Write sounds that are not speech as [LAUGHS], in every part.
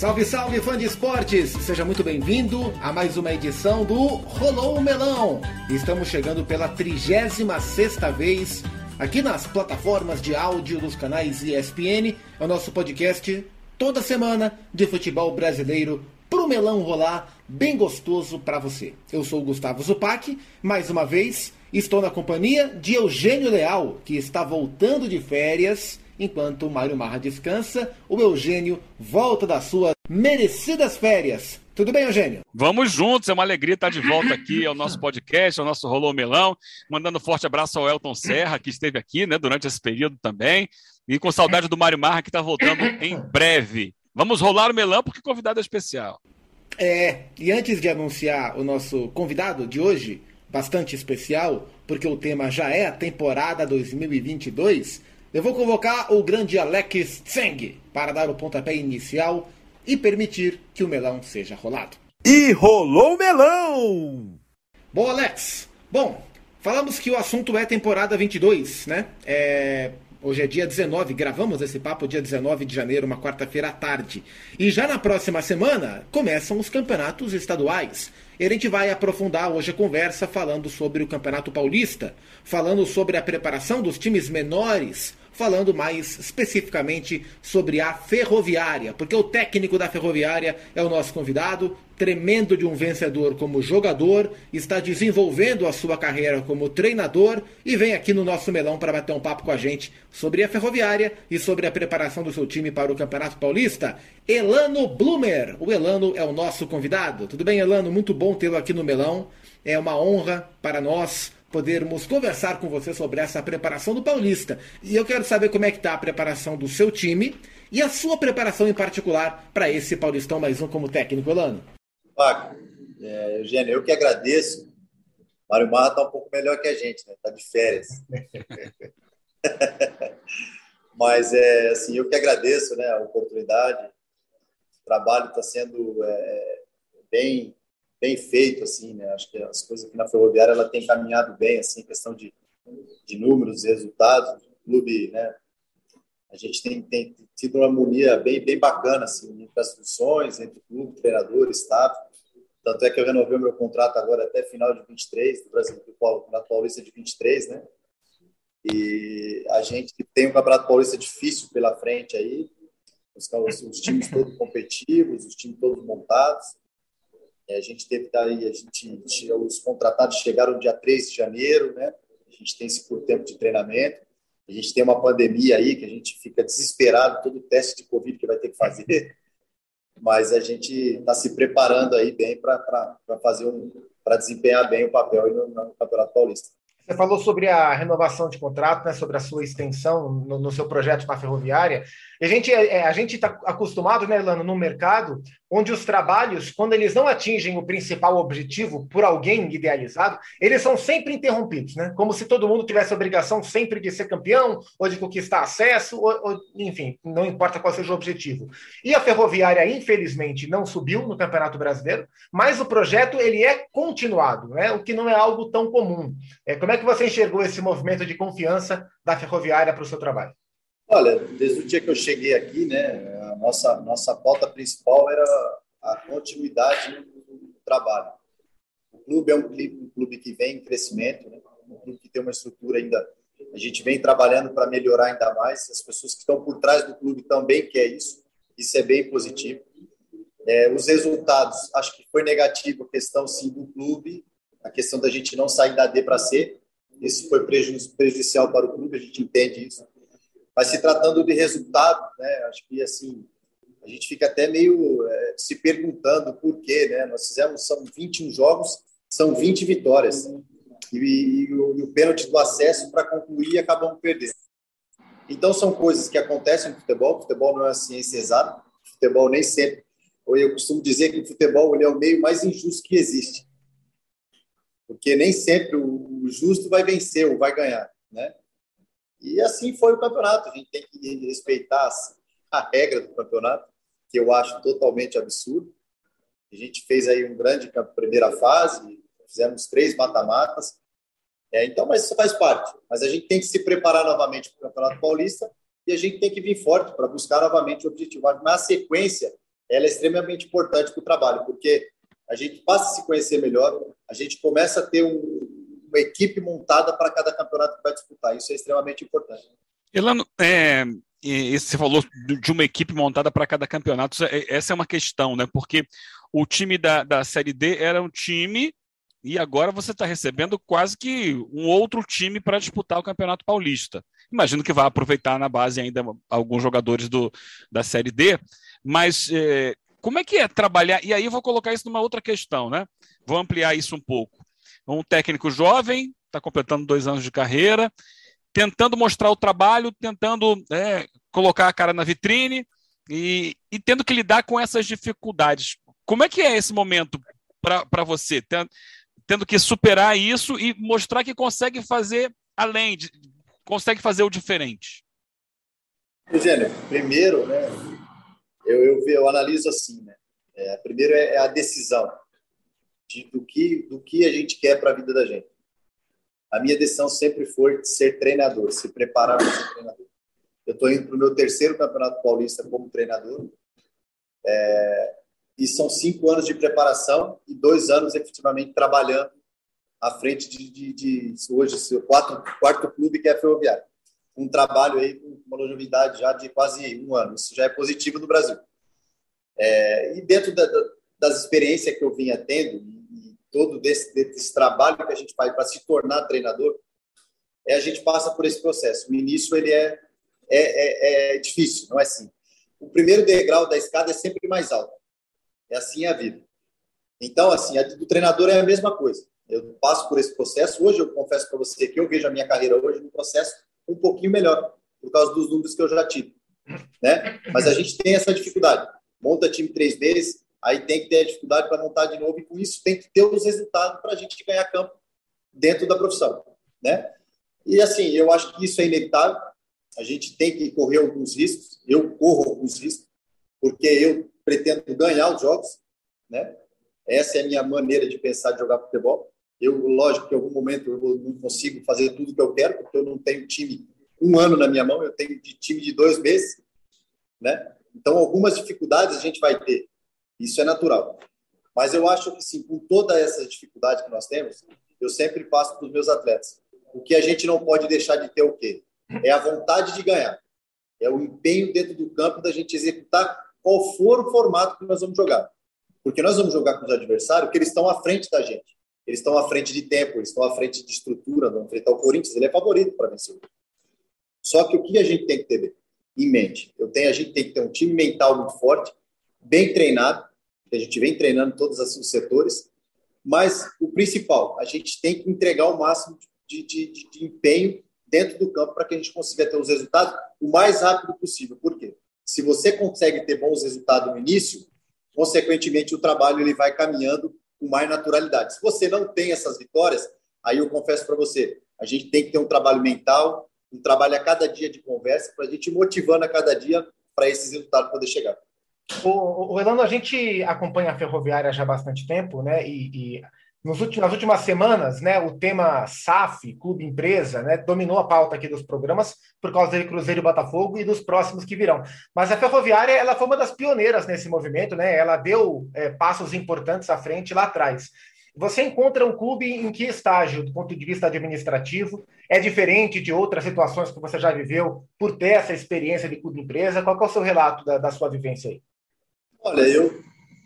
Salve, salve, fã de esportes! Seja muito bem-vindo a mais uma edição do Rolou o Melão. Estamos chegando pela 36 vez aqui nas plataformas de áudio dos canais ESPN, é o nosso podcast toda semana de futebol brasileiro pro melão rolar bem gostoso para você. Eu sou o Gustavo Zupac, mais uma vez estou na companhia de Eugênio Leal, que está voltando de férias Enquanto o Mário Marra descansa, o Eugênio volta das suas merecidas férias. Tudo bem, Eugênio? Vamos juntos, é uma alegria estar de volta aqui ao nosso podcast, ao nosso Rolô Melão. Mandando um forte abraço ao Elton Serra, que esteve aqui né, durante esse período também. E com saudade do Mário Marra, que está voltando em breve. Vamos rolar o melão, porque o convidado é especial. É, e antes de anunciar o nosso convidado de hoje, bastante especial, porque o tema já é a temporada 2022, eu vou convocar o grande Alex Tseng para dar o pontapé inicial e permitir que o melão seja rolado. E rolou o melão! Bom, Alex, bom, falamos que o assunto é temporada 22, né? É, Hoje é dia 19, gravamos esse papo dia 19 de janeiro, uma quarta-feira à tarde. E já na próxima semana começam os campeonatos estaduais. E a gente vai aprofundar hoje a conversa falando sobre o Campeonato Paulista, falando sobre a preparação dos times menores falando mais especificamente sobre a Ferroviária, porque o técnico da Ferroviária é o nosso convidado, tremendo de um vencedor como jogador, está desenvolvendo a sua carreira como treinador e vem aqui no nosso melão para bater um papo com a gente sobre a Ferroviária e sobre a preparação do seu time para o Campeonato Paulista. Elano Blumer, o Elano é o nosso convidado. Tudo bem, Elano? Muito bom tê-lo aqui no melão. É uma honra para nós podermos conversar com você sobre essa preparação do Paulista. E eu quero saber como é que está a preparação do seu time e a sua preparação em particular para esse Paulistão mais um como técnico, Elano. Paco, é, Eugênio, eu que agradeço. Mário Marra está um pouco melhor que a gente, né? Está de férias. [LAUGHS] Mas é assim, eu que agradeço, né, a oportunidade. O trabalho está sendo é, bem bem feito, assim, né? Acho que as coisas aqui na Ferroviária ela tem caminhado bem, assim, questão de, de números, resultados. O clube, né? A gente tem, tem tido uma harmonia bem, bem bacana, assim, entre as funções, entre o clube, treinador, staff. Tanto é que eu renovei o meu contrato agora até final de 23, do Brasil, do na Paulista de 23, né? E a gente tem um Campeonato Paulista difícil pela frente aí, os, os times todos competitivos, os times todos montados. É, a gente teve daí, a gente, os contratados chegaram dia 3 de janeiro, né? A gente tem esse curto tempo de treinamento. A gente tem uma pandemia aí que a gente fica desesperado, todo o teste de Covid que vai ter que fazer. Mas a gente está se preparando aí bem para fazer um, para desempenhar bem o papel no, no Campeonato Paulista. Você falou sobre a renovação de contrato, né, sobre a sua extensão no, no seu projeto na ferroviária. a gente é, é a gente está acostumado, né, Lano, no mercado, onde os trabalhos, quando eles não atingem o principal objetivo por alguém idealizado, eles são sempre interrompidos, né? Como se todo mundo tivesse a obrigação sempre de ser campeão ou de conquistar acesso, ou, ou, enfim, não importa qual seja o objetivo. E a Ferroviária, infelizmente, não subiu no Campeonato Brasileiro, mas o projeto ele é continuado, né? O que não é algo tão comum. É, como é que você enxergou esse movimento de confiança da Ferroviária para o seu trabalho? Olha, desde o dia que eu cheguei aqui, né, a nossa nossa pauta principal era a continuidade do trabalho. O clube é um clube, um clube que vem em crescimento, né, um clube que tem uma estrutura ainda. A gente vem trabalhando para melhorar ainda mais. As pessoas que estão por trás do clube também querem isso. Isso é bem positivo. É, os resultados, acho que foi negativo a questão sim do clube, a questão da gente não sair da D para C. Isso foi prejudicial para o clube, a gente entende isso mas se tratando de resultado, né, acho que assim a gente fica até meio é, se perguntando por quê, né? Nós fizemos são 21 jogos, são 20 vitórias e, e, o, e o, pênalti do acesso para concluir acabamos perdendo. Então são coisas que acontecem no futebol. Futebol não é a ciência exata. Futebol nem sempre. Eu costumo dizer que o futebol é o meio mais injusto que existe, porque nem sempre o, justo vai vencer ou vai ganhar, né? E assim foi o campeonato. A gente tem que respeitar a regra do campeonato, que eu acho totalmente absurdo. A gente fez aí um grande primeira fase, fizemos três mata-matas. É, então, mas isso faz parte. Mas a gente tem que se preparar novamente para o Campeonato Paulista e a gente tem que vir forte para buscar novamente o objetivo. Mas a sequência ela é extremamente importante para o trabalho, porque a gente passa a se conhecer melhor, a gente começa a ter um, uma equipe montada para cada campeonato que vai disputar. Isso é extremamente importante. Elano, é, você falou de uma equipe montada para cada campeonato. É, essa é uma questão, né? Porque o time da, da Série D era um time e agora você está recebendo quase que um outro time para disputar o Campeonato Paulista. Imagino que vai aproveitar na base ainda alguns jogadores do, da Série D, mas é, como é que é trabalhar? E aí eu vou colocar isso numa outra questão, né? Vou ampliar isso um pouco. Um técnico jovem, está completando dois anos de carreira, tentando mostrar o trabalho, tentando é, colocar a cara na vitrine e, e, tendo que lidar com essas dificuldades. Como é que é esse momento para você? Tendo, tendo que superar isso e mostrar que consegue fazer além, de, consegue fazer o diferente. Eugênio, primeiro, né, eu, eu, eu analiso assim, né? É, primeiro é, é a decisão de, do, que, do que a gente quer para a vida da gente. A minha decisão sempre foi ser treinador, se preparar para ser treinador. Eu estou indo para o meu terceiro campeonato paulista como treinador. É, e são cinco anos de preparação e dois anos efetivamente trabalhando à frente de, de, de hoje seu quarto, quarto clube que é a Ferroviária um trabalho aí com uma longevidade já de quase um ano. Isso já é positivo no Brasil. É, e dentro da, da, das experiências que eu vinha tendo, e todo desse, desse trabalho que a gente faz para se tornar treinador, é a gente passa por esse processo. O início ele é, é, é, é difícil, não é assim. O primeiro degrau da escada é sempre mais alto. É assim a vida. Então, assim, a do treinador é a mesma coisa. Eu passo por esse processo. Hoje, eu confesso para você que eu vejo a minha carreira hoje no processo um pouquinho melhor, por causa dos números que eu já tive. Né? Mas a gente tem essa dificuldade. Monta time três vezes, aí tem que ter a dificuldade para montar de novo, e com isso tem que ter os resultados para a gente ganhar campo dentro da profissão. Né? E assim, eu acho que isso é inevitável. A gente tem que correr alguns riscos. Eu corro alguns riscos, porque eu pretendo ganhar os jogos. Né? Essa é a minha maneira de pensar de jogar futebol. Eu, lógico que em algum momento eu não consigo fazer tudo que eu quero, porque eu não tenho time um ano na minha mão, eu tenho de time de dois meses, né? Então, algumas dificuldades a gente vai ter. Isso é natural. Mas eu acho que, sim, com toda essa dificuldade que nós temos, eu sempre passo para os meus atletas. O que a gente não pode deixar de ter é o quê? É a vontade de ganhar. É o empenho dentro do campo da gente executar qual for o formato que nós vamos jogar. Porque nós vamos jogar com os adversários que eles estão à frente da gente. Eles estão à frente de tempo, eles estão à frente de estrutura, vão enfrentar o Corinthians, ele é favorito para vencer. Só que o que a gente tem que ter em mente? Eu tenho, a gente tem que ter um time mental muito forte, bem treinado, que a gente vem treinando todos os setores, mas o principal, a gente tem que entregar o máximo de, de, de, de empenho dentro do campo para que a gente consiga ter os resultados o mais rápido possível. Por quê? Se você consegue ter bons resultados no início, consequentemente o trabalho ele vai caminhando com mais naturalidade. Se você não tem essas vitórias, aí eu confesso para você, a gente tem que ter um trabalho mental, um trabalho a cada dia de conversa, para a gente motivando a cada dia para esses resultados poder chegar. O, o a gente acompanha a Ferroviária já há bastante tempo, né? E, e nas últimas semanas, né, o tema SAF, Clube Empresa, né, dominou a pauta aqui dos programas por causa de Cruzeiro e Botafogo e dos próximos que virão. Mas a Ferroviária ela foi uma das pioneiras nesse movimento, né? Ela deu é, passos importantes à frente lá atrás. Você encontra um clube em que estágio, do ponto de vista administrativo? É diferente de outras situações que você já viveu por ter essa experiência de clube empresa? Qual é o seu relato da, da sua vivência aí? Olha, eu,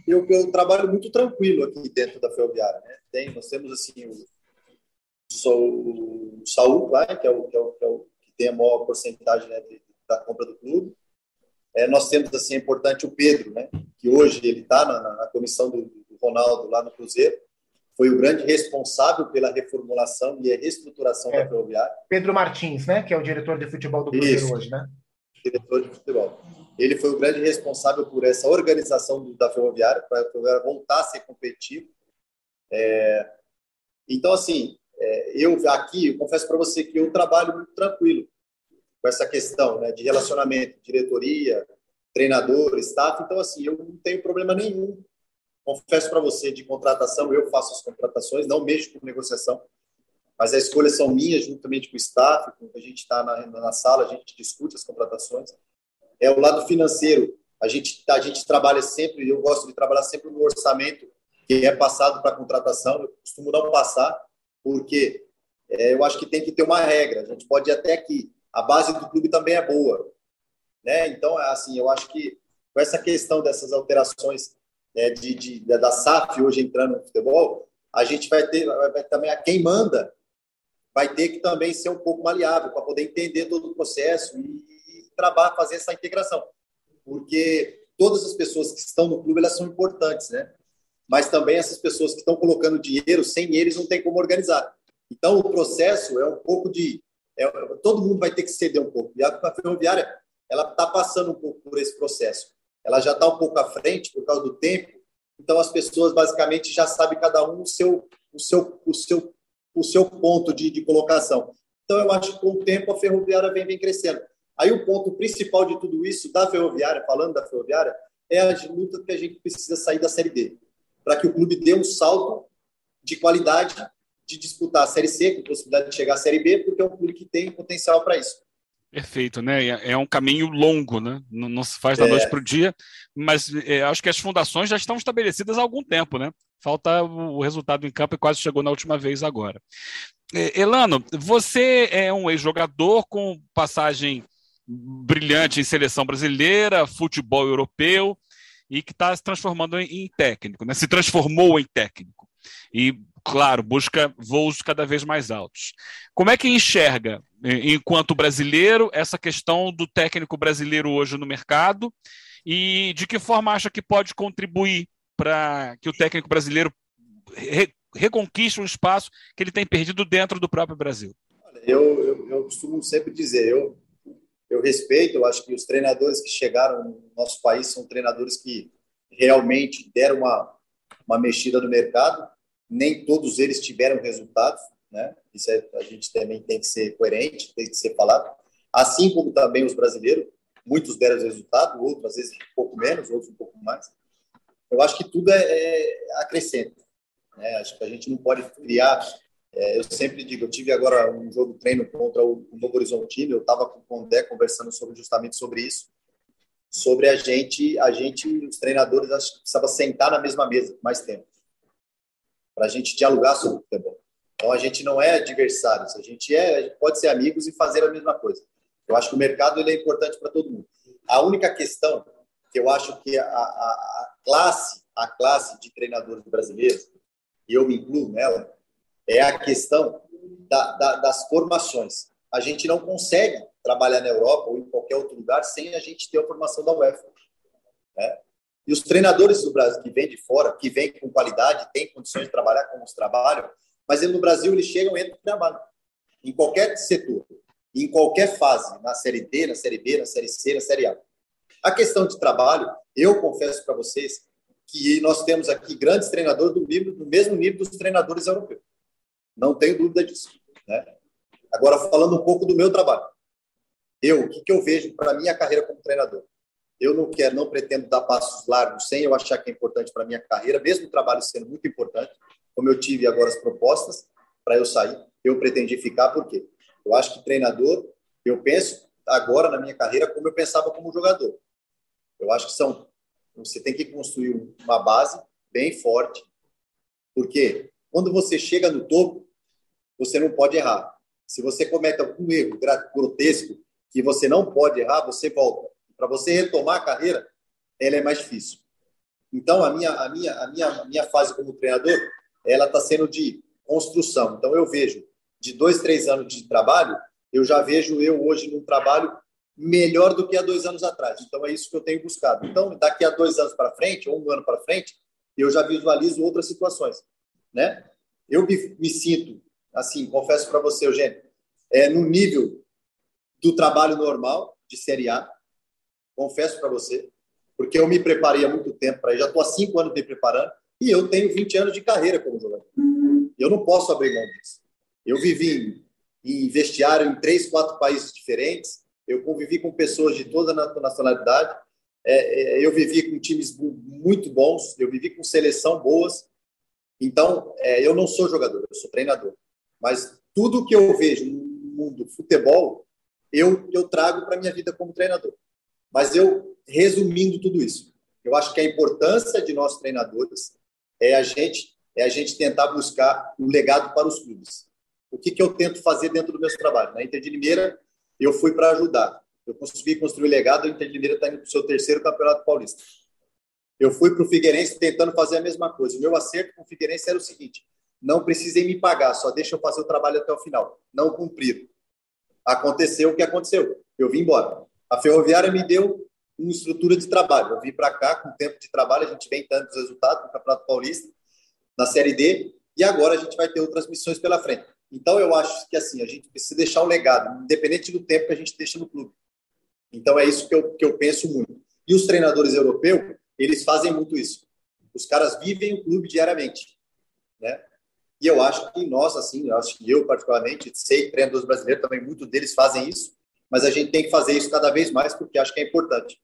eu, eu, trabalho muito tranquilo aqui dentro da Ferroviária. Né? Tem, nós temos assim o, o Saúl, né? que, é o, que, é o, que, é o, que tem a maior porcentagem né, de, da compra do clube. É, nós temos assim é importante o Pedro, né? que hoje ele está na, na, comissão do, do, Ronaldo lá no Cruzeiro. Foi o grande responsável pela reformulação e a reestruturação é, da Ferroviária. Pedro Martins, né? que é o diretor de futebol do Cruzeiro Isso, hoje, né? Diretor de futebol. Ele foi o grande responsável por essa organização da Ferroviária, para a Ferroviária voltar a ser competitivo. É, então, assim, é, eu aqui, eu confesso para você que eu trabalho muito tranquilo com essa questão né, de relacionamento, diretoria, treinador, staff. Então, assim, eu não tenho problema nenhum. Confesso para você, de contratação, eu faço as contratações, não mexo com negociação, mas as escolhas são minhas, juntamente com o staff, a gente está na, na sala, a gente discute as contratações. É o lado financeiro. A gente, a gente trabalha sempre, eu gosto de trabalhar sempre no orçamento que é passado para contratação. Eu costumo não passar, porque é, eu acho que tem que ter uma regra. A gente pode ir até aqui. A base do clube também é boa. Né? Então, assim, eu acho que com essa questão dessas alterações né, de, de, da SAF hoje entrando no futebol, a gente vai ter vai, também quem manda vai ter que também ser um pouco maleável para poder entender todo o processo e, e trabalhar, fazer essa integração. Porque todas as pessoas que estão no clube elas são importantes, né? Mas também essas pessoas que estão colocando dinheiro, sem eles não tem como organizar. Então o processo é um pouco de é, todo mundo vai ter que ceder um pouco. E a ferroviária ela está passando um pouco por esse processo. Ela já está um pouco à frente por causa do tempo. Então as pessoas basicamente já sabem cada um o seu o seu o seu o seu ponto de, de colocação. Então, eu acho que com o tempo a ferroviária vem, vem crescendo. Aí o ponto principal de tudo isso, da ferroviária, falando da ferroviária, é a luta que a gente precisa sair da Série D, para que o clube dê um salto de qualidade de disputar a Série C, com possibilidade de chegar à Série B, porque é um clube que tem potencial para isso. Perfeito, né? É, é um caminho longo, né? Não, não se faz da é. noite para o dia, mas é, acho que as fundações já estão estabelecidas há algum tempo, né? Falta o resultado em campo e quase chegou na última vez agora. É, Elano, você é um ex-jogador com passagem brilhante em seleção brasileira, futebol europeu e que está se transformando em, técnico, né? Se transformou em técnico e, claro, busca voos cada vez mais altos. Como é que enxerga enquanto brasileiro, essa questão do técnico brasileiro hoje no mercado e de que forma acha que pode contribuir para que o técnico brasileiro re, reconquiste um espaço que ele tem perdido dentro do próprio Brasil? Eu, eu, eu costumo sempre dizer, eu, eu respeito, eu acho que os treinadores que chegaram no nosso país são treinadores que realmente deram uma, uma mexida no mercado, nem todos eles tiveram resultados, né? Isso é, a gente também tem que ser coerente, tem que ser falado. Assim como também os brasileiros, muitos deram resultado, outros às vezes um pouco menos, outros um pouco mais. Eu acho que tudo é, é acrescenta. Né? Acho que a gente não pode criar. É, eu sempre digo, eu tive agora um jogo treino contra o, Novo Horizontino, eu estava com o Condé conversando sobre justamente sobre isso, sobre a gente, a gente, os treinadores, acho que precisava sentar na mesma mesa mais tempo para a gente dialogar sobre o futebol. Então a gente não é adversários, a gente é, a gente pode ser amigos e fazer a mesma coisa. Eu acho que o mercado ele é importante para todo mundo. A única questão que eu acho que a, a, a classe, a classe de treinadores brasileiros, e eu me incluo nela, é a questão da, da, das formações. A gente não consegue trabalhar na Europa ou em qualquer outro lugar sem a gente ter a formação da UEFA. Né? E os treinadores do Brasil que vêm de fora, que vêm com qualidade, têm condições de trabalhar como os trabalham, mas no Brasil eles chegam e entram e trabalham. Em qualquer setor, em qualquer fase, na Série D, na Série B, na Série C, na Série A. A questão de trabalho, eu confesso para vocês que nós temos aqui grandes treinadores do, mesmo nível dos treinadores europeus. Não tenho dúvida disso. Né? Agora, falando um pouco do meu trabalho. Eu, o que, que eu vejo para a minha carreira como treinador? Eu não quero, não pretendo dar passos largos sem eu achar que é importante para a minha carreira, mesmo o trabalho sendo muito importante como eu tive agora as propostas para eu sair, eu pretendi ficar, por quê? Eu acho que treinador, eu penso agora na minha carreira como eu pensava como jogador. Eu acho que são, você tem que construir uma base bem forte, porque quando você chega no topo, você não pode errar. Se você comete algum erro grotesco que você não pode errar, você volta. Para você retomar a carreira, ela é mais difícil. Então, a minha, a minha, a minha, a minha fase como treinador ela está sendo de construção. Então, eu vejo de dois, três anos de trabalho, eu já vejo eu hoje num trabalho melhor do que há dois anos atrás. Então, é isso que eu tenho buscado. Então, daqui a dois anos para frente, ou um ano para frente, eu já visualizo outras situações. Né? Eu me, me sinto, assim, confesso para você, Eugênio, é, no nível do trabalho normal de Série A, confesso para você, porque eu me preparei há muito tempo para já estou há cinco anos me preparando, e eu tenho 20 anos de carreira como jogador. Eu não posso abrir mão disso. Eu vivi em, em vestiário em três, quatro países diferentes. Eu convivi com pessoas de toda a nacionalidade. É, é, eu vivi com times muito bons. Eu vivi com seleção boas. Então, é, eu não sou jogador, eu sou treinador. Mas tudo que eu vejo no mundo do futebol, eu, eu trago para minha vida como treinador. Mas eu, resumindo tudo isso, eu acho que a importância de nós treinadores é a gente é a gente tentar buscar um legado para os clubes. O que, que eu tento fazer dentro do meu trabalho? Na Inter de Limeira, eu fui para ajudar. Eu consegui construir legado, a Inter de Limeira está indo para o seu terceiro Campeonato Paulista. Eu fui para o Figueirense tentando fazer a mesma coisa. O meu acerto com o Figueirense era o seguinte: não precisem me pagar, só deixa eu fazer o trabalho até o final. Não cumprir. Aconteceu o que aconteceu. Eu vim embora. A Ferroviária me deu uma estrutura de trabalho. Eu vim para cá com tempo de trabalho, a gente vem tantos resultados no Campeonato Paulista, na Série D, e agora a gente vai ter outras missões pela frente. Então eu acho que assim, a gente precisa deixar um legado, independente do tempo que a gente deixa no clube. Então é isso que eu, que eu penso muito. E os treinadores europeus, eles fazem muito isso. Os caras vivem o clube diariamente, né? E eu acho que nós, assim, eu acho que eu particularmente, sei treinadores brasileiros também, muitos deles fazem isso, mas a gente tem que fazer isso cada vez mais porque acho que é importante.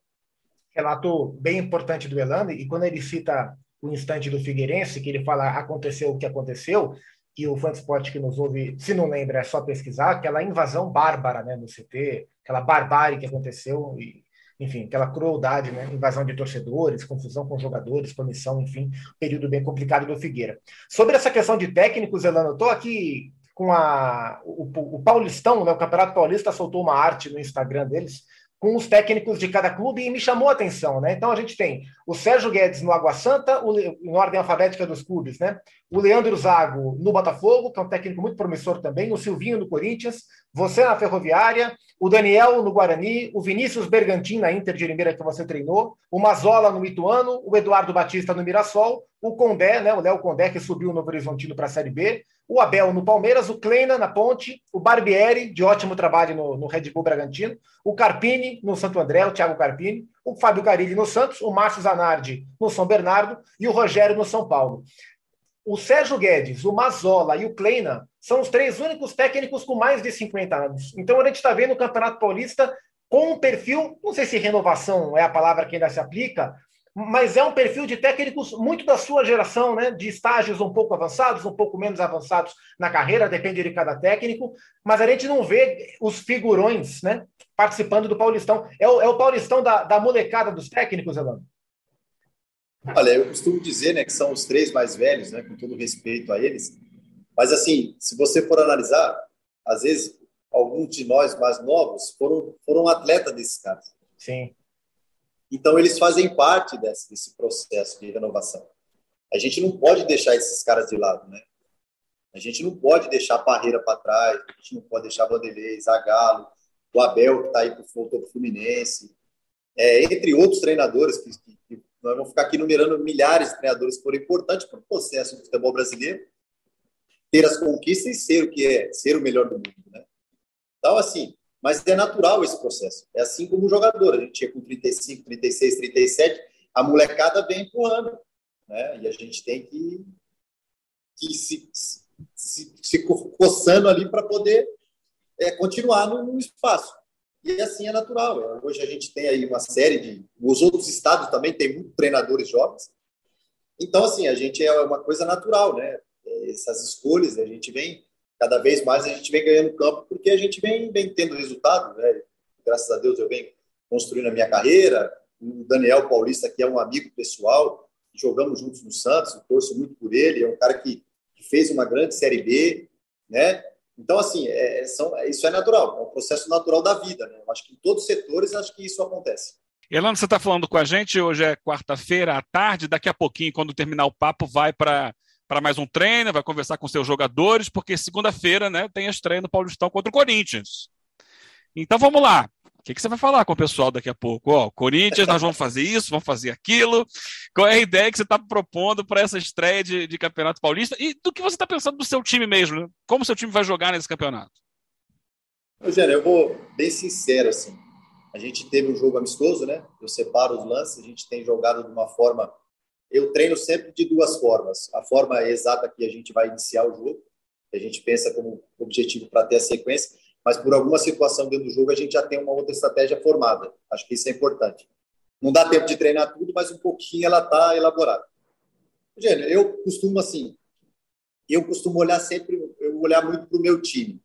Relato bem importante do Elano, e quando ele cita o instante do Figueirense, que ele fala aconteceu o que aconteceu, e o Fansport que nos ouve, se não lembra, é só pesquisar, aquela invasão bárbara né, no CT, aquela barbárie que aconteceu, e, enfim, aquela crueldade, né, invasão de torcedores, confusão com jogadores, comissão, enfim, período bem complicado do Figueira. Sobre essa questão de técnicos, Elano, eu estou aqui com a, o, o Paulistão, né, o Campeonato Paulista soltou uma arte no Instagram deles, com os técnicos de cada clube e me chamou a atenção, né? Então a gente tem o Sérgio Guedes no Água Santa, o, em ordem alfabética dos clubes, né? O Leandro Zago no Botafogo, que é um técnico muito promissor também, o Silvinho no Corinthians, você na Ferroviária, o Daniel no Guarani, o Vinícius Bergantin na Inter de Limeira que você treinou, o Mazola no Ituano, o Eduardo Batista no Mirassol, o Condé, né? O Léo Condé que subiu o Novo Horizontino para a Série B, o Abel no Palmeiras, o Kleina na Ponte, o Barbieri, de ótimo trabalho no, no Red Bull Bragantino, o Carpini no Santo André, o Thiago Carpini, o Fábio Carilli no Santos, o Márcio Zanardi no São Bernardo e o Rogério no São Paulo. O Sérgio Guedes, o Mazola e o Kleina são os três únicos técnicos com mais de 50 anos. Então a gente está vendo o Campeonato Paulista com um perfil, não sei se renovação é a palavra que ainda se aplica, mas é um perfil de técnicos muito da sua geração, né? De estágios um pouco avançados, um pouco menos avançados na carreira, depende de cada técnico, mas a gente não vê os figurões, né? Participando do Paulistão. É o, é o Paulistão da, da molecada dos técnicos, Elano? Olha, eu costumo dizer, né, que são os três mais velhos, né, com todo respeito a eles. Mas assim, se você for analisar, às vezes alguns de nós mais novos foram foram atletas desses caras. Sim. Então, eles fazem parte desse, desse processo de renovação. A gente não pode deixar esses caras de lado, né? A gente não pode deixar a Parreira para trás, a gente não pode deixar Vanderlei, Zagallo, o Abel, que está aí para o Fluminense, é, entre outros treinadores, que, que, nós vamos ficar aqui numerando milhares de treinadores que foram importantes para o processo do futebol brasileiro, ter as conquistas e ser o que é, ser o melhor do mundo, né? Então, assim, mas é natural esse processo. É assim como o jogador. A gente chega com 35, 36, 37, a molecada vem empurrando. Né? E a gente tem que, que se, se, se coçando ali para poder é, continuar no, no, espaço. E assim é natural. Hoje a gente tem aí uma série de. Os outros estados também têm muitos treinadores jovens. Então, assim, a gente é uma coisa natural, né? Essas escolhas, a gente vem cada vez mais a gente vem ganhando campo porque a gente vem, vem tendo resultado, né? Graças a Deus eu venho construindo a minha carreira. O Daniel Paulista, que é um amigo pessoal, jogamos juntos no Santos, torço muito por ele, é um cara que, que fez uma grande Série B, né? Então, assim, é, é são, isso é natural, é um processo natural da vida, né? Eu acho que em todos os setores, acho que isso acontece. Elano, você está falando com a gente, hoje é quarta-feira à tarde, daqui a pouquinho, quando terminar o papo, vai para para mais um treino, vai conversar com seus jogadores, porque segunda-feira né, tem a estreia no Paulistão contra o Corinthians. Então vamos lá. O que, que, você vai falar com o pessoal daqui a pouco? Ó, Corinthians, nós vamos fazer isso, vamos fazer aquilo. Qual é a ideia que você está propondo para essa estreia de, de, Campeonato Paulista? E do que você está pensando do seu time mesmo? Né? Como o seu time vai jogar nesse campeonato? Rogério, eu vou bem sincero assim. A gente teve um jogo amistoso, né? Eu separo os lances, a gente tem jogado de uma forma eu treino sempre de duas formas. A forma exata que a gente vai iniciar o jogo, que a gente pensa como objetivo para ter a sequência, mas por alguma situação dentro do jogo a gente já tem uma outra estratégia formada. Acho que isso é importante. Não dá tempo de treinar tudo, mas um pouquinho ela está elaborada. Gênio, eu costumo assim, eu costumo olhar sempre, eu olhar muito para o meu time.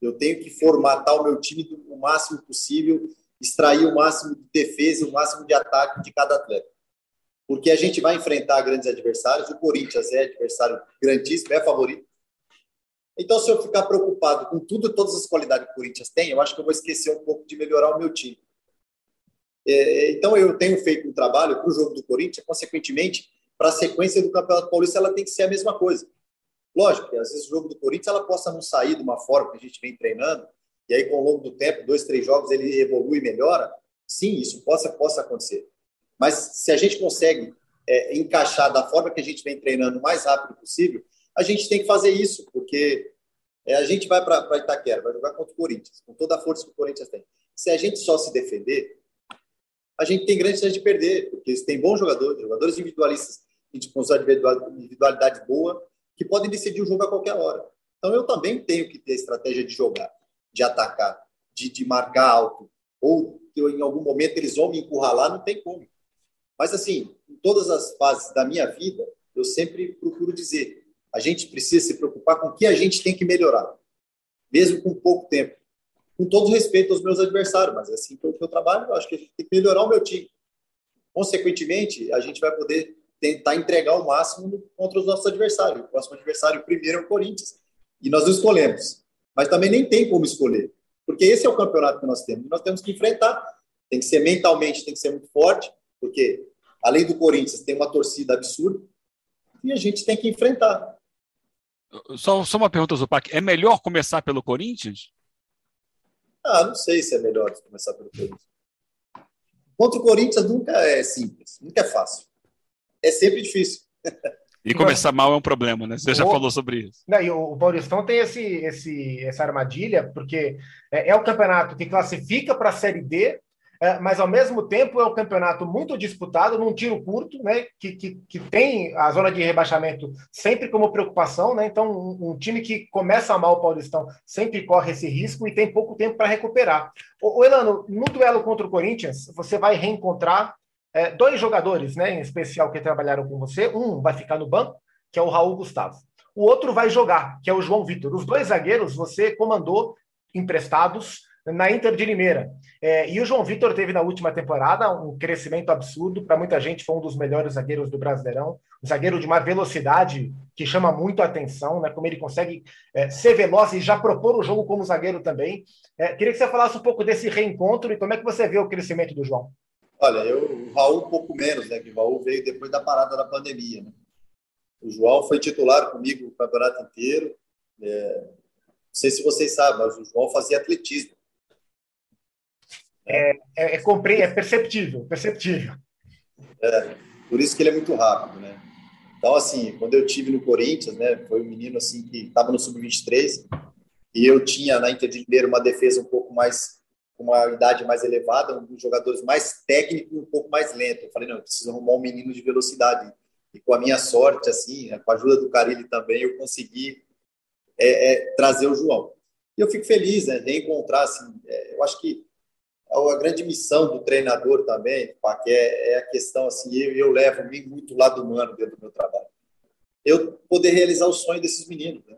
Eu tenho que formatar o meu time o máximo possível extrair o máximo de defesa o máximo de ataque de cada atleta. Porque a gente vai enfrentar grandes adversários, o Corinthians é adversário grandíssimo, é favorito. Então, se eu ficar preocupado com tudo, todas as qualidades que o Corinthians tem, eu acho que eu vou esquecer um pouco de melhorar o meu time. É, então, eu tenho feito um trabalho para o jogo do Corinthians, consequentemente, para a sequência do Campeonato Paulista, ela tem que ser a mesma coisa. Lógico que às vezes o jogo do Corinthians ela possa não sair de uma forma que a gente vem treinando, e aí com o longo do tempo, dois, três jogos, ele evolui e melhora. Sim, isso possa, possa acontecer. Mas se a gente consegue é, encaixar da forma que a gente vem treinando o mais rápido possível, a gente tem que fazer isso, porque é, a gente vai para Itaquera, vai jogar contra o Corinthians, com toda a força que o Corinthians tem. Se a gente só se defender, a gente tem grande chance de perder, porque tem bons jogadores, jogadores individualistas, a gente consegue individualidade boa, que podem decidir o jogo a qualquer hora. Então eu também tenho que ter estratégia de jogar, de atacar, de, de marcar alto, ou em algum momento eles vão me encurralar, não tem como. Mas assim, em todas as fases da minha vida, eu sempre procuro dizer, a gente precisa se preocupar com o que a gente tem que melhorar, mesmo com pouco tempo. Com todo respeito aos meus adversários, mas é assim que eu, trabalho, eu acho que a gente tem que melhorar o meu time. Consequentemente, a gente vai poder tentar entregar o máximo contra os nossos adversários. O próximo adversário, primeiro, é o Corinthians. E nós escolhemos. Mas também nem tem como escolher. Porque esse é o campeonato que nós temos. Nós temos que enfrentar. Tem que ser mentalmente, tem que ser muito forte, porque além do Corinthians, tem uma torcida absurda. E a gente tem que enfrentar. Só, só uma pergunta, Zupac. É melhor começar pelo Corinthians? Ah, não sei se é melhor começar pelo Corinthians. Contra o Corinthians nunca é simples, nunca é fácil é sempre difícil. E começar mal é um problema, né? Você já o, falou sobre isso. Não, e o Paulistão tem esse, esse, essa armadilha, porque é, é o campeonato que classifica para a Série D, mas ao mesmo tempo é um campeonato muito disputado, num tiro curto, né? Que, que, que tem a zona de rebaixamento sempre como preocupação, né? Então, um, um time que começa mal o Paulistão sempre corre esse risco e tem pouco tempo para recuperar. O, o Elano, no duelo contra o Corinthians, você vai reencontrar é, dois jogadores, né, em especial, que trabalharam com você. Um vai ficar no banco, que é o Raul Gustavo. O outro vai jogar, que é o João Vitor. Os dois zagueiros você comandou emprestados na Inter de Limeira. É, e o João Vitor teve na última temporada um crescimento absurdo. Para muita gente, foi um dos melhores zagueiros do Brasileirão. Um zagueiro de uma velocidade que chama muito a atenção, né? como ele consegue é, ser veloz e já propor o jogo como zagueiro também. É, queria que você falasse um pouco desse reencontro e como é que você vê o crescimento do João. Olha, eu, o Raul um pouco menos, né? Que o Raul veio depois da parada da pandemia, né? O João foi titular comigo o campeonato inteiro. É, não sei se vocês sabem, mas o João fazia atletismo. É, é, é, compre... é perceptível, perceptível. É, por isso que ele é muito rápido, né? Então, assim, quando eu tive no Corinthians, né, foi um menino assim que estava no sub-23 e eu tinha na Inter de Limeira uma defesa um pouco mais com uma idade mais elevada, um dos jogadores mais técnicos e um pouco mais lento. Eu falei, não, eu preciso arrumar um menino de velocidade. E com a minha sorte, assim, né, com a ajuda do Carilli também, eu consegui é, é, trazer o João. E eu fico feliz, né, reencontrar, assim, é, eu acho que a, grande missão do treinador também, que é, a questão, assim, eu, eu levo muito lado humano dentro do meu trabalho. Eu poder realizar o sonho desses meninos, né?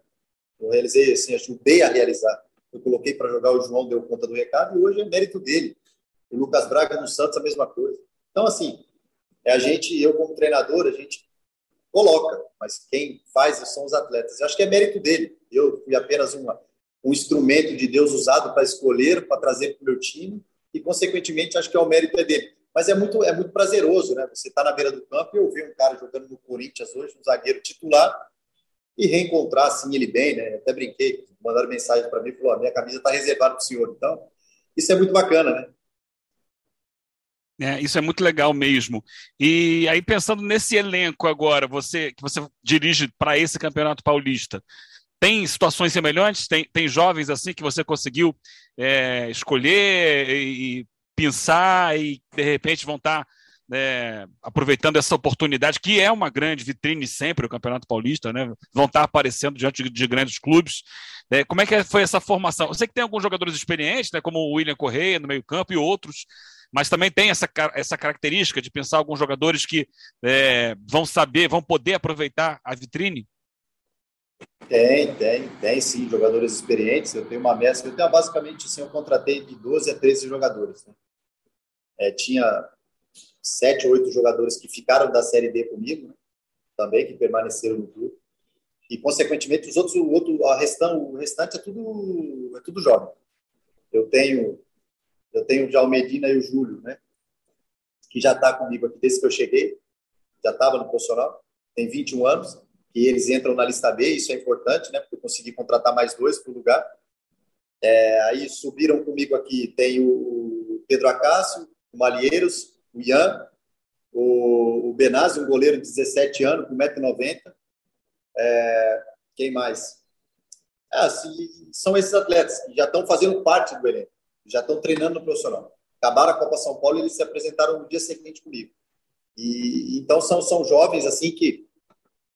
Eu realizei, assim, ajudei a realizar eu coloquei para jogar, o João deu conta do recado e hoje é mérito dele. O Lucas Braga no Santos, a mesma coisa. Então, assim, é a gente, eu como treinador, a gente coloca, mas quem faz são os atletas. Eu acho que é mérito dele. Eu fui apenas uma, um instrumento de Deus usado para escolher, para trazer para o meu time e, consequentemente, acho que é o mérito é dele. Mas é muito, é muito prazeroso, né? Você está na beira do campo e eu ver um cara jogando no Corinthians hoje, um zagueiro titular, e reencontrar assim ele bem, né? Até brinquei, mandaram mensagem para mim, falou: a minha camisa está reservada para o senhor. Então, isso é muito bacana, né? É, isso é muito legal mesmo. E aí, pensando nesse elenco agora, você que você dirige para esse campeonato paulista, tem situações semelhantes? Tem, tem jovens assim que você conseguiu é, escolher e, e pensar e de repente vão estar tá é, aproveitando essa oportunidade, que é uma grande vitrine sempre, o Campeonato Paulista, né? Vão estar aparecendo diante de, de grandes clubes. É, como é que foi essa formação? Eu sei que tem alguns jogadores experientes, né, como o William Correia no meio-campo e outros, mas também tem essa, essa característica de pensar alguns jogadores que é, vão saber, vão poder aproveitar a vitrine? Tem, tem, tem sim, jogadores experientes. Eu tenho uma mescla, eu tenho basicamente assim, eu contratei de 12 a 13 jogadores. Né? É, tinha sete oito jogadores que ficaram da Série D comigo, né? também, que permaneceram no clube. E, consequentemente, os outros, o, outro, a restante, o restante é tudo, é tudo jovem. Eu tenho, eu tenho já o Medina e o Júlio, né? que já está comigo aqui desde que eu cheguei, já estava no profissional, tem 21 anos, e eles entram na lista B, isso é importante, né? Porque eu consegui contratar mais dois para o lugar. É, aí subiram comigo aqui, tem o Pedro Acácio, o Malheiros, o Ian, o, o Benazzi, um goleiro de 17 anos, com 1,90m. É, quem mais? Assim, são esses atletas que já estão fazendo parte do elenco, já estão treinando no profissional. Acabaram a Copa São Paulo e eles se apresentaram no dia seguinte comigo. E, então são, são jovens assim que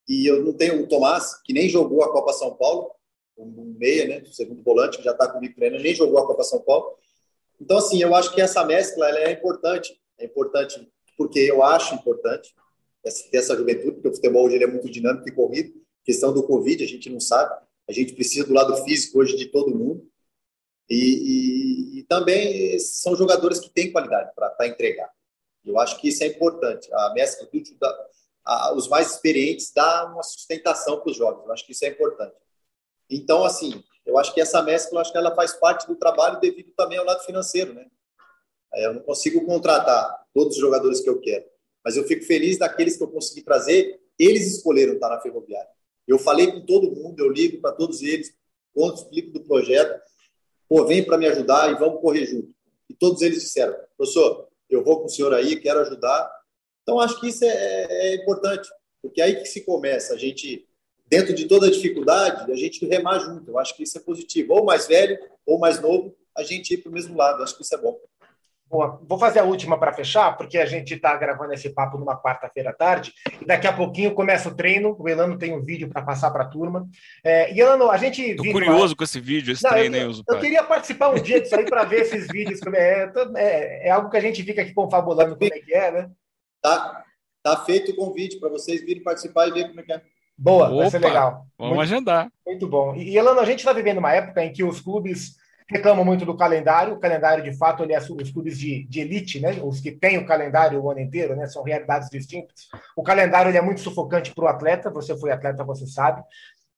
e eu não tenho o Tomás que nem jogou a Copa São Paulo, um meia, né, o segundo volante que já está comigo treinando, nem jogou a Copa São Paulo. Então assim, eu acho que essa mescla ela é importante, é importante porque eu acho importante ter essa juventude, porque o futebol hoje é muito dinâmico e corrido. questão do Covid, a gente não sabe. A gente precisa do lado físico hoje de todo mundo. E, e, e também são jogadores que têm qualidade para entregar. Eu acho que isso é importante. A mescla do, a, os mais experientes dá uma sustentação para os jovens. Eu acho que isso é importante. Então, assim, eu acho que essa mescla, acho que ela faz parte do trabalho devido também ao lado financeiro, né? Eu não consigo contratar todos os jogadores que eu quero, mas eu fico feliz daqueles que eu consegui trazer. Eles escolheram estar na Ferroviária. Eu falei com todo mundo, eu ligo para todos eles, conto, explico do projeto. Pô, vem para me ajudar e vamos correr junto. E todos eles disseram, professor, eu vou com o senhor aí, quero ajudar. Então, acho que isso é, é importante, porque é aí que se começa. A gente, dentro de toda a dificuldade, a gente remar junto. Eu acho que isso é positivo. Ou mais velho, ou mais novo, a gente ir para o mesmo lado. Eu acho que isso é bom. Boa. Vou fazer a última para fechar, porque a gente está gravando esse papo numa quarta-feira à tarde, e daqui a pouquinho começa o treino. O Elano tem um vídeo para passar para a turma. É, e Elano, a gente. Estou curioso com esse vídeo, esse Não, treino eu, aí, Eu queria participar um dia disso aí para ver esses vídeos. É, é, é, algo que a gente fica aqui confabulando como é que é, né? Tá, tá feito o convite para vocês virem participar e ver como é que é. Boa, Opa, vai ser legal. Vamos muito, agendar. Muito bom. E, Elano, a gente está vivendo uma época em que os clubes reclamam muito do calendário. O calendário, de fato, ele é os clubes de, de elite, né? os que têm o calendário o ano inteiro, né? são realidades distintas. O calendário ele é muito sufocante para o atleta, você foi atleta, você sabe.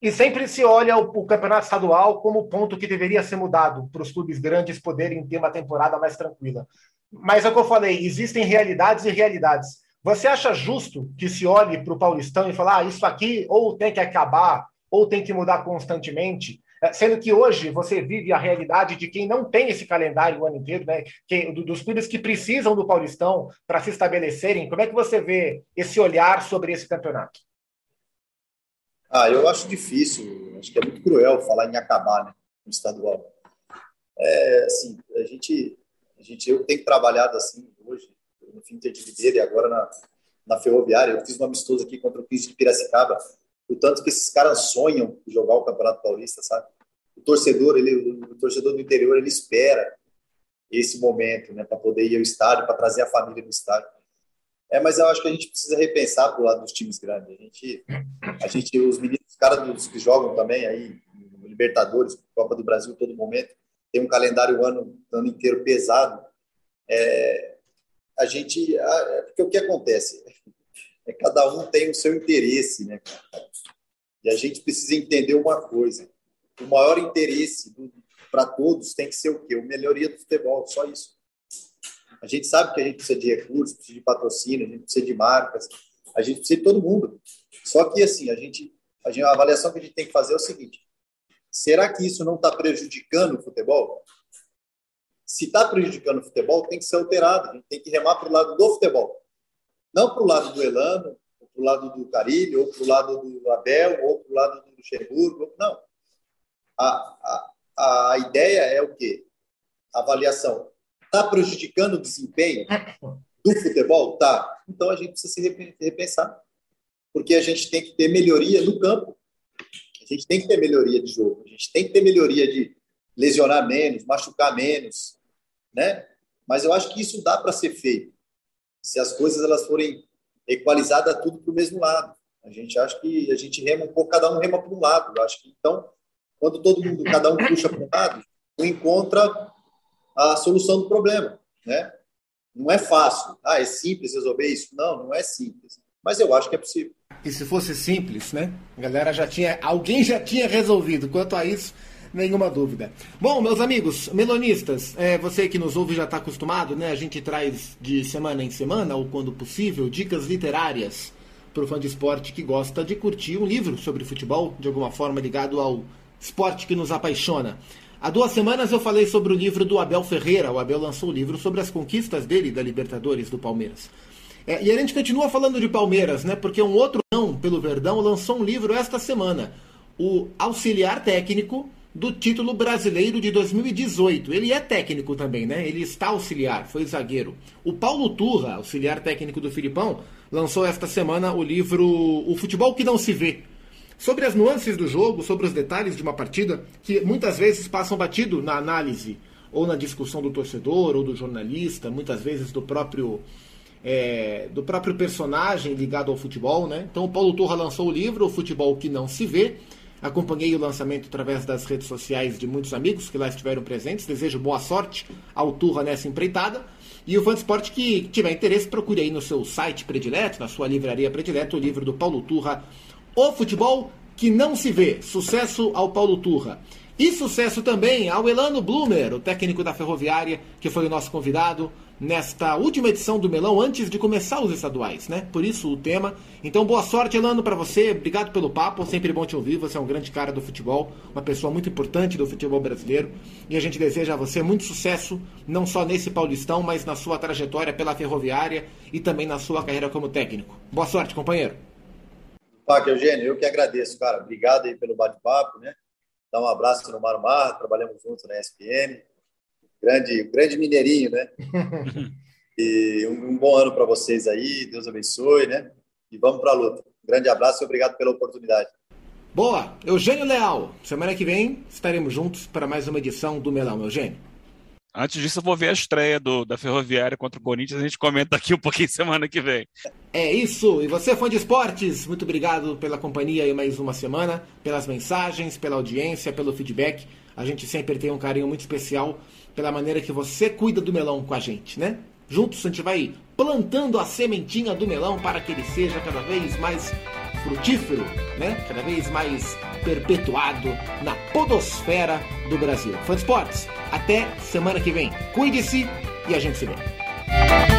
E sempre se olha o, o campeonato estadual como o ponto que deveria ser mudado para os clubes grandes poderem ter uma temporada mais tranquila. Mas é o que eu falei, existem realidades e realidades. Você acha justo que se olhe para o Paulistão e falar ah, isso aqui ou tem que acabar, ou tem que mudar constantemente? É, sendo que hoje você vive a realidade de quem não tem esse calendário o ano inteiro, né? Quem, dos clubes que precisam do Paulistão para se estabelecerem. Como é que você vê esse olhar sobre esse campeonato? Ah, eu acho difícil, acho que é muito cruel falar em acabar né, no estadual. É, assim, a gente, gente, eu tenho trabalhado assim hoje, no fim de Ribeiro e agora na, na Ferroviária. Eu fiz uma amistoso aqui contra o 15 de Piracicaba o tanto que esses caras sonham jogar o Campeonato Paulista, sabe? O torcedor, ele, o torcedor do interior, ele espera esse momento, né, para poder ir ao estádio, para trazer a família no estádio. É, mas eu acho que a gente precisa repensar pro lado dos times grandes. A gente, a gente os meninos, os caras que jogam também aí, Libertadores, Copa do Brasil, todo momento, tem um calendário o ano, ano inteiro pesado. É, a gente, a, porque o que acontece? É, cada um tem o seu interesse, né? E a gente precisa entender uma coisa: o maior interesse para todos tem que ser o quê? A melhoria do futebol, só isso. A gente sabe que a gente precisa de recursos, precisa de patrocínio, a gente precisa de marcas, a gente precisa de todo mundo. Só que, assim, a gente, a, gente, a avaliação que a gente tem que fazer é o seguinte: será que isso não está prejudicando o futebol? Se está prejudicando o futebol, tem que ser alterado, a gente tem que remar para o lado do futebol. Não para o lado do Elano, ou para o lado do Carilho, ou para o lado do Abel, ou para o lado do Luxemburgo. Não. A, a, a ideia é o quê? A avaliação. Está prejudicando o desempenho do futebol? Tá. Então a gente precisa se repensar. Porque a gente tem que ter melhoria no campo. A gente tem que ter melhoria de jogo. A gente tem que ter melhoria de lesionar menos, machucar menos, né? Mas eu acho que isso dá para ser feito se as coisas elas forem equalizadas tudo para o mesmo lado. A gente acha que a gente rema um pouco, cada um rema para um lado. Eu acho que então, quando todo mundo, cada um puxa para um lado, encontra a solução do problema, né? Não é fácil. Ah, é simples resolver isso? Não, não é simples. Mas eu acho que é possível. E se fosse simples, né? A galera já tinha. Alguém já tinha resolvido. Quanto a isso, nenhuma dúvida. Bom, meus amigos, melonistas, é, você que nos ouve já está acostumado, né? A gente traz de semana em semana, ou quando possível, dicas literárias para o fã de esporte que gosta de curtir um livro sobre futebol, de alguma forma ligado ao esporte que nos apaixona. Há duas semanas eu falei sobre o livro do Abel Ferreira. O Abel lançou o livro sobre as conquistas dele da Libertadores do Palmeiras. É, e a gente continua falando de Palmeiras, né? Porque um outro não pelo Verdão lançou um livro esta semana, o Auxiliar Técnico do título brasileiro de 2018. Ele é técnico também, né? Ele está auxiliar, foi zagueiro. O Paulo Turra, auxiliar técnico do Filipão, lançou esta semana o livro O Futebol que Não Se Vê. Sobre as nuances do jogo, sobre os detalhes de uma partida que muitas vezes passam batido na análise ou na discussão do torcedor ou do jornalista, muitas vezes do próprio é, do próprio personagem ligado ao futebol, né? Então o Paulo Turra lançou o livro O Futebol que Não Se Vê. Acompanhei o lançamento através das redes sociais de muitos amigos que lá estiveram presentes. Desejo boa sorte ao Turra nessa empreitada. E o esporte que tiver interesse, procure aí no seu site predileto, na sua livraria predileta, o livro do Paulo Turra, O Futebol que Não Se Vê. Sucesso ao Paulo Turra. E sucesso também ao Elano Blumer, o técnico da Ferroviária, que foi o nosso convidado nesta última edição do Melão antes de começar os estaduais, né? Por isso o tema. Então, boa sorte, Elano, para você. Obrigado pelo papo. Sempre bom te ouvir. Você é um grande cara do futebol, uma pessoa muito importante do futebol brasileiro. E a gente deseja a você muito sucesso, não só nesse Paulistão, mas na sua trajetória pela Ferroviária e também na sua carreira como técnico. Boa sorte, companheiro. Paco Eugênio, eu que agradeço, cara. Obrigado aí pelo bate-papo, né? Dá um abraço no Marmar, trabalhamos juntos na ESPN grande, grande mineirinho, né? [LAUGHS] e um, um bom ano para vocês aí, Deus abençoe, né? E vamos para a luta. Um grande abraço e obrigado pela oportunidade. Boa, Eugênio Leal. Semana que vem estaremos juntos para mais uma edição do Melão, Eugênio. Antes disso, eu vou ver a estreia do, da Ferroviária contra o Corinthians. A gente comenta aqui um pouquinho [LAUGHS] semana que vem. É isso. E você, fã de esportes, muito obrigado pela companhia e mais uma semana, pelas mensagens, pela audiência, pelo feedback. A gente sempre tem um carinho muito especial pela maneira que você cuida do melão com a gente, né? Juntos a gente vai plantando a sementinha do melão para que ele seja cada vez mais frutífero, né? Cada vez mais perpetuado na podosfera do Brasil. Fã de esportes, até semana que vem. Cuide-se e a gente se vê.